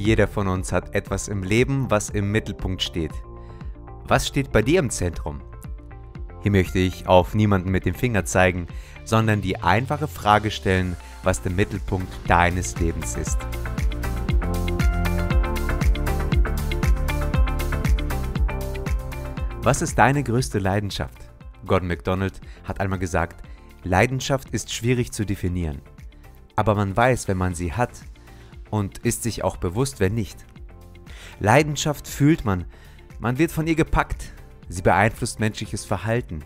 Jeder von uns hat etwas im Leben, was im Mittelpunkt steht. Was steht bei dir im Zentrum? Hier möchte ich auf niemanden mit dem Finger zeigen, sondern die einfache Frage stellen, was der Mittelpunkt deines Lebens ist. Was ist deine größte Leidenschaft? Gordon MacDonald hat einmal gesagt, Leidenschaft ist schwierig zu definieren. Aber man weiß, wenn man sie hat und ist sich auch bewusst, wenn nicht. Leidenschaft fühlt man, man wird von ihr gepackt, sie beeinflusst menschliches Verhalten.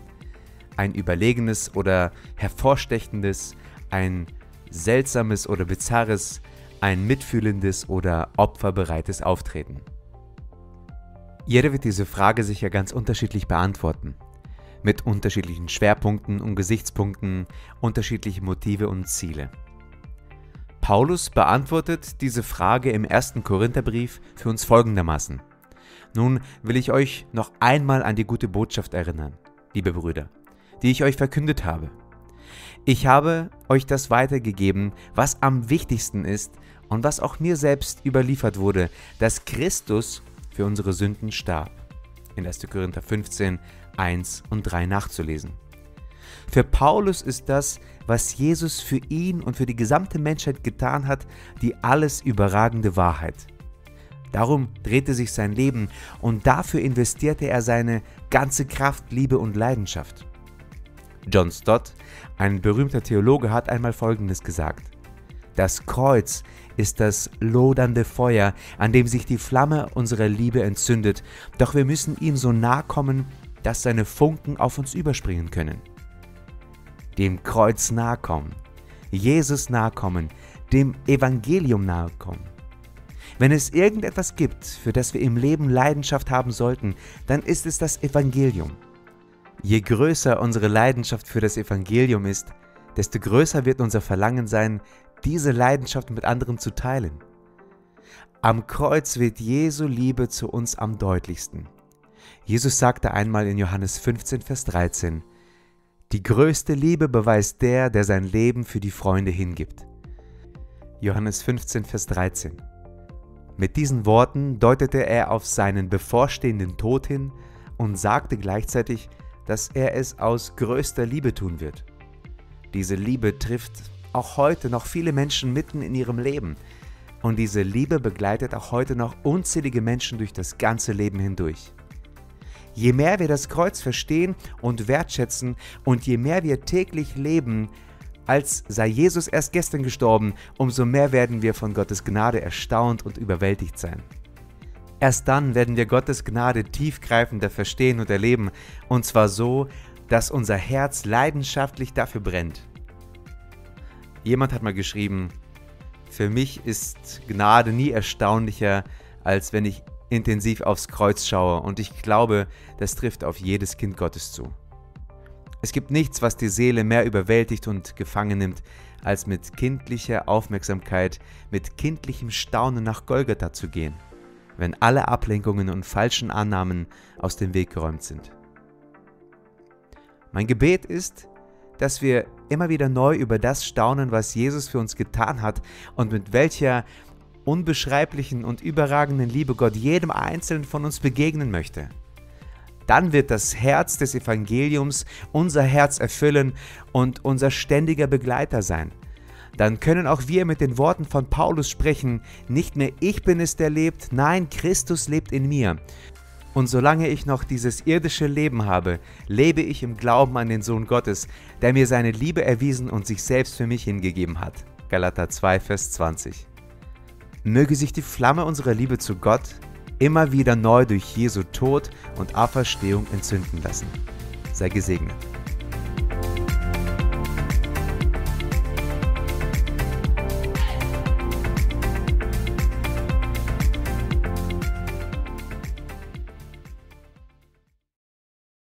Ein überlegenes oder hervorstechendes, ein seltsames oder bizarres, ein mitfühlendes oder opferbereites Auftreten. Jeder wird diese Frage sicher ganz unterschiedlich beantworten. Mit unterschiedlichen Schwerpunkten und Gesichtspunkten, unterschiedliche Motive und Ziele. Paulus beantwortet diese Frage im ersten Korintherbrief für uns folgendermaßen. Nun will ich euch noch einmal an die gute Botschaft erinnern, liebe Brüder, die ich euch verkündet habe. Ich habe euch das weitergegeben, was am wichtigsten ist und was auch mir selbst überliefert wurde, dass Christus für unsere Sünden starb. In 1. Korinther 15, 1 und 3 nachzulesen. Für Paulus ist das, was Jesus für ihn und für die gesamte Menschheit getan hat, die alles überragende Wahrheit. Darum drehte sich sein Leben und dafür investierte er seine ganze Kraft, Liebe und Leidenschaft. John Stott, ein berühmter Theologe, hat einmal Folgendes gesagt. Das Kreuz ist das lodernde Feuer, an dem sich die Flamme unserer Liebe entzündet, doch wir müssen ihm so nahe kommen, dass seine Funken auf uns überspringen können. Dem Kreuz nahe kommen, Jesus nahe kommen, dem Evangelium nahe kommen. Wenn es irgendetwas gibt, für das wir im Leben Leidenschaft haben sollten, dann ist es das Evangelium. Je größer unsere Leidenschaft für das Evangelium ist, desto größer wird unser Verlangen sein, diese Leidenschaft mit anderen zu teilen. Am Kreuz wird Jesu Liebe zu uns am deutlichsten. Jesus sagte einmal in Johannes 15, Vers 13, Die größte Liebe beweist der, der sein Leben für die Freunde hingibt. Johannes 15, Vers 13. Mit diesen Worten deutete er auf seinen bevorstehenden Tod hin und sagte gleichzeitig, dass er es aus größter Liebe tun wird. Diese Liebe trifft auch heute noch viele Menschen mitten in ihrem Leben. Und diese Liebe begleitet auch heute noch unzählige Menschen durch das ganze Leben hindurch. Je mehr wir das Kreuz verstehen und wertschätzen und je mehr wir täglich leben, als sei Jesus erst gestern gestorben, umso mehr werden wir von Gottes Gnade erstaunt und überwältigt sein. Erst dann werden wir Gottes Gnade tiefgreifender verstehen und erleben, und zwar so, dass unser Herz leidenschaftlich dafür brennt. Jemand hat mal geschrieben, für mich ist Gnade nie erstaunlicher, als wenn ich intensiv aufs Kreuz schaue und ich glaube, das trifft auf jedes Kind Gottes zu. Es gibt nichts, was die Seele mehr überwältigt und gefangen nimmt, als mit kindlicher Aufmerksamkeit, mit kindlichem Staunen nach Golgatha zu gehen, wenn alle Ablenkungen und falschen Annahmen aus dem Weg geräumt sind. Mein Gebet ist, dass wir immer wieder neu über das staunen, was Jesus für uns getan hat und mit welcher unbeschreiblichen und überragenden Liebe Gott jedem Einzelnen von uns begegnen möchte. Dann wird das Herz des Evangeliums unser Herz erfüllen und unser ständiger Begleiter sein. Dann können auch wir mit den Worten von Paulus sprechen, nicht mehr ich bin es, der lebt, nein, Christus lebt in mir. Und solange ich noch dieses irdische Leben habe, lebe ich im Glauben an den Sohn Gottes, der mir seine Liebe erwiesen und sich selbst für mich hingegeben hat. Galater 2, Vers 20. Möge sich die Flamme unserer Liebe zu Gott immer wieder neu durch Jesu Tod und Auferstehung entzünden lassen. Sei gesegnet.